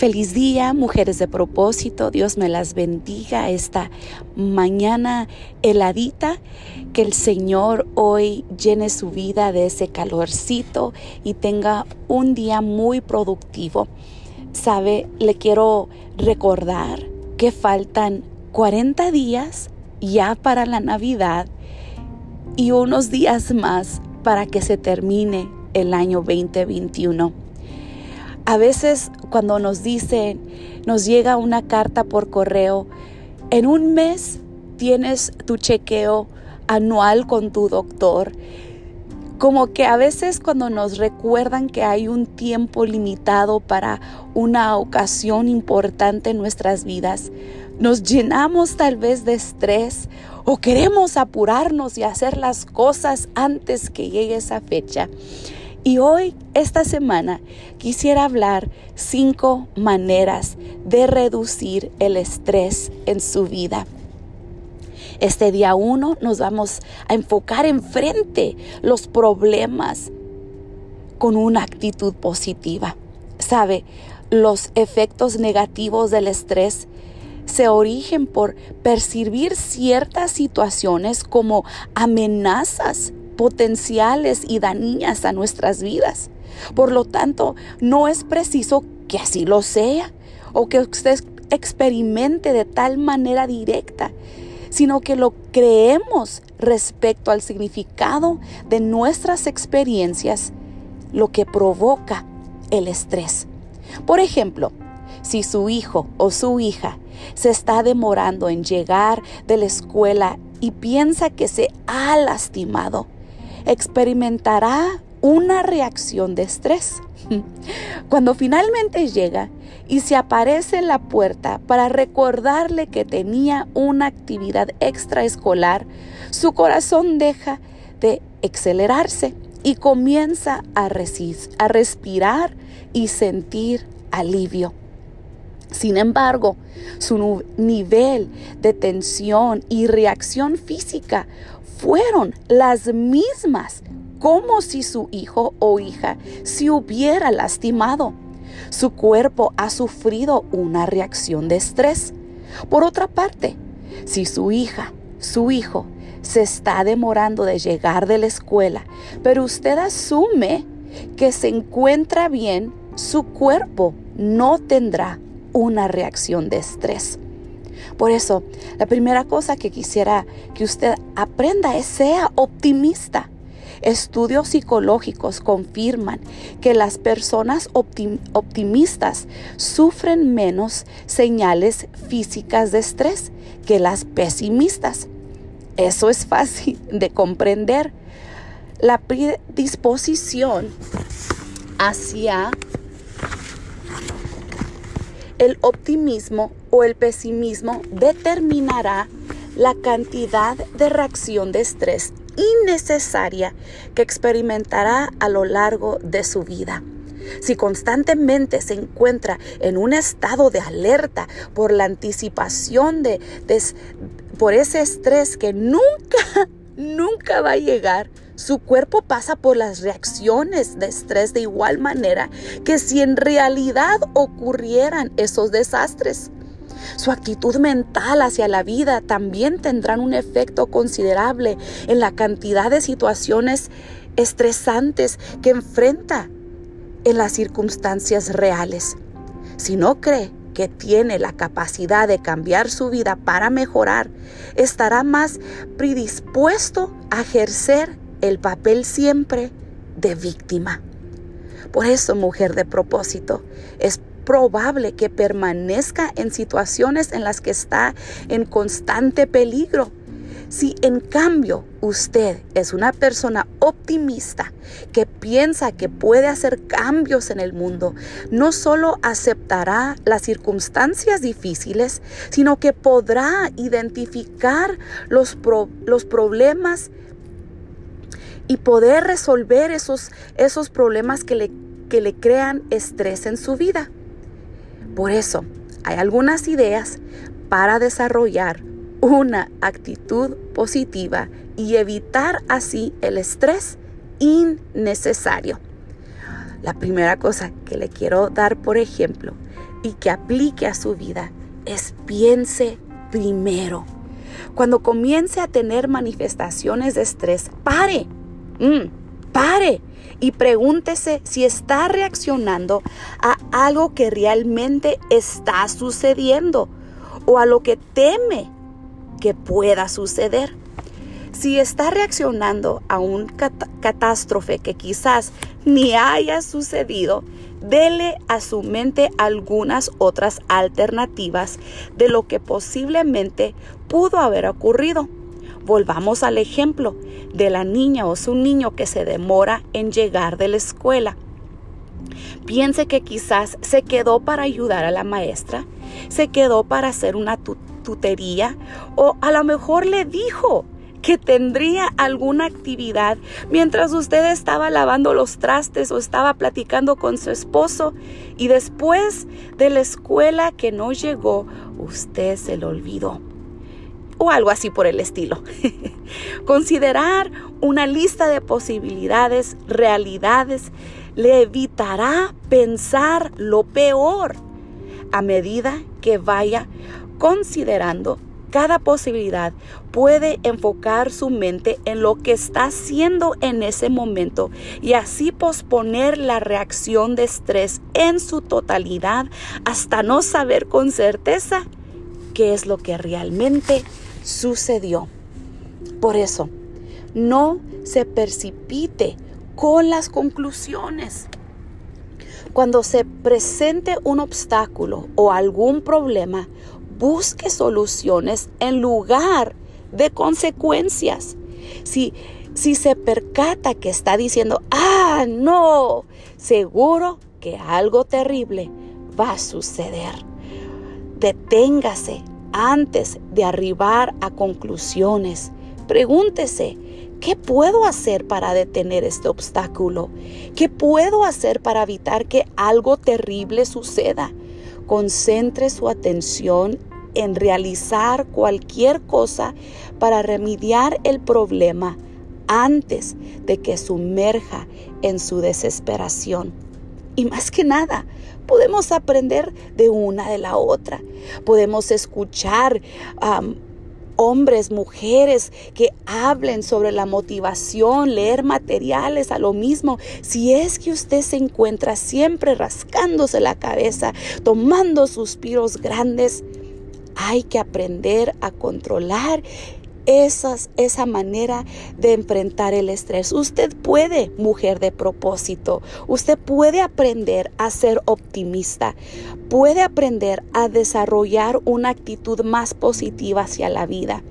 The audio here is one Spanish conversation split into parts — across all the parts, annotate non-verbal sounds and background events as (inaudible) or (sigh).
Feliz día, mujeres de propósito. Dios me las bendiga esta mañana heladita. Que el Señor hoy llene su vida de ese calorcito y tenga un día muy productivo. Sabe, le quiero recordar que faltan 40 días ya para la Navidad y unos días más para que se termine el año 2021. A veces cuando nos dicen, nos llega una carta por correo, en un mes tienes tu chequeo anual con tu doctor. Como que a veces cuando nos recuerdan que hay un tiempo limitado para una ocasión importante en nuestras vidas, nos llenamos tal vez de estrés o queremos apurarnos y hacer las cosas antes que llegue esa fecha. Y hoy, esta semana, quisiera hablar cinco maneras de reducir el estrés en su vida. Este día uno nos vamos a enfocar enfrente los problemas con una actitud positiva. Sabe, los efectos negativos del estrés se origen por percibir ciertas situaciones como amenazas potenciales y dañinas a nuestras vidas. Por lo tanto, no es preciso que así lo sea o que usted experimente de tal manera directa, sino que lo creemos respecto al significado de nuestras experiencias, lo que provoca el estrés. Por ejemplo, si su hijo o su hija se está demorando en llegar de la escuela y piensa que se ha lastimado, experimentará una reacción de estrés. (laughs) Cuando finalmente llega y se aparece en la puerta para recordarle que tenía una actividad extraescolar, su corazón deja de acelerarse y comienza a, a respirar y sentir alivio. Sin embargo, su nivel de tensión y reacción física fueron las mismas como si su hijo o hija se hubiera lastimado. Su cuerpo ha sufrido una reacción de estrés. Por otra parte, si su hija, su hijo, se está demorando de llegar de la escuela, pero usted asume que se encuentra bien, su cuerpo no tendrá una reacción de estrés. Por eso, la primera cosa que quisiera que usted aprenda es sea optimista. Estudios psicológicos confirman que las personas optimistas sufren menos señales físicas de estrés que las pesimistas. Eso es fácil de comprender. La predisposición hacia el optimismo o el pesimismo determinará la cantidad de reacción de estrés innecesaria que experimentará a lo largo de su vida. Si constantemente se encuentra en un estado de alerta por la anticipación de, por ese estrés que nunca, (laughs) nunca va a llegar, su cuerpo pasa por las reacciones de estrés de igual manera que si en realidad ocurrieran esos desastres. Su actitud mental hacia la vida también tendrán un efecto considerable en la cantidad de situaciones estresantes que enfrenta en las circunstancias reales. Si no cree que tiene la capacidad de cambiar su vida para mejorar, estará más predispuesto a ejercer el papel siempre de víctima. Por eso, mujer de propósito, es probable que permanezca en situaciones en las que está en constante peligro. Si en cambio usted es una persona optimista que piensa que puede hacer cambios en el mundo, no solo aceptará las circunstancias difíciles, sino que podrá identificar los, los problemas y poder resolver esos, esos problemas que le, que le crean estrés en su vida. Por eso, hay algunas ideas para desarrollar una actitud positiva y evitar así el estrés innecesario. La primera cosa que le quiero dar, por ejemplo, y que aplique a su vida es piense primero. Cuando comience a tener manifestaciones de estrés, pare, mm, pare y pregúntese si está reaccionando a algo que realmente está sucediendo o a lo que teme que pueda suceder. Si está reaccionando a un catástrofe que quizás ni haya sucedido, dele a su mente algunas otras alternativas de lo que posiblemente pudo haber ocurrido. Volvamos al ejemplo de la niña o su niño que se demora en llegar de la escuela. Piense que quizás se quedó para ayudar a la maestra, se quedó para hacer una tutería o a lo mejor le dijo que tendría alguna actividad mientras usted estaba lavando los trastes o estaba platicando con su esposo y después de la escuela que no llegó, usted se lo olvidó. O algo así por el estilo. (laughs) Considerar una lista de posibilidades, realidades, le evitará pensar lo peor a medida que vaya considerando cada posibilidad puede enfocar su mente en lo que está haciendo en ese momento y así posponer la reacción de estrés en su totalidad hasta no saber con certeza qué es lo que realmente sucedió. Por eso, no se precipite con las conclusiones. Cuando se presente un obstáculo o algún problema, busque soluciones en lugar de consecuencias. Si, si se percata que está diciendo, ah, no, seguro que algo terrible va a suceder. Deténgase antes de arribar a conclusiones. Pregúntese, ¿qué puedo hacer para detener este obstáculo? ¿Qué puedo hacer para evitar que algo terrible suceda? Concentre su atención en realizar cualquier cosa para remediar el problema antes de que sumerja en su desesperación. Y más que nada, podemos aprender de una de la otra. Podemos escuchar hombres, mujeres que hablen sobre la motivación, leer materiales a lo mismo. Si es que usted se encuentra siempre rascándose la cabeza, tomando suspiros grandes, hay que aprender a controlar esas, esa manera de enfrentar el estrés. Usted puede, mujer de propósito, usted puede aprender a ser optimista, puede aprender a desarrollar una actitud más positiva hacia la vida.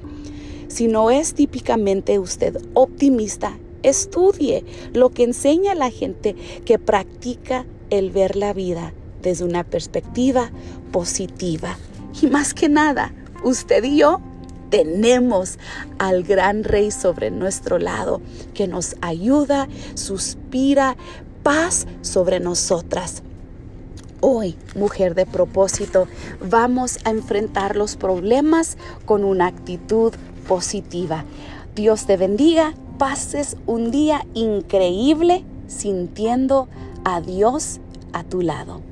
Si no es típicamente usted optimista, estudie lo que enseña la gente que practica el ver la vida desde una perspectiva positiva. Y más que nada, usted y yo tenemos al gran rey sobre nuestro lado que nos ayuda, suspira paz sobre nosotras. Hoy, mujer de propósito, vamos a enfrentar los problemas con una actitud positiva. Dios te bendiga, pases un día increíble sintiendo a Dios a tu lado.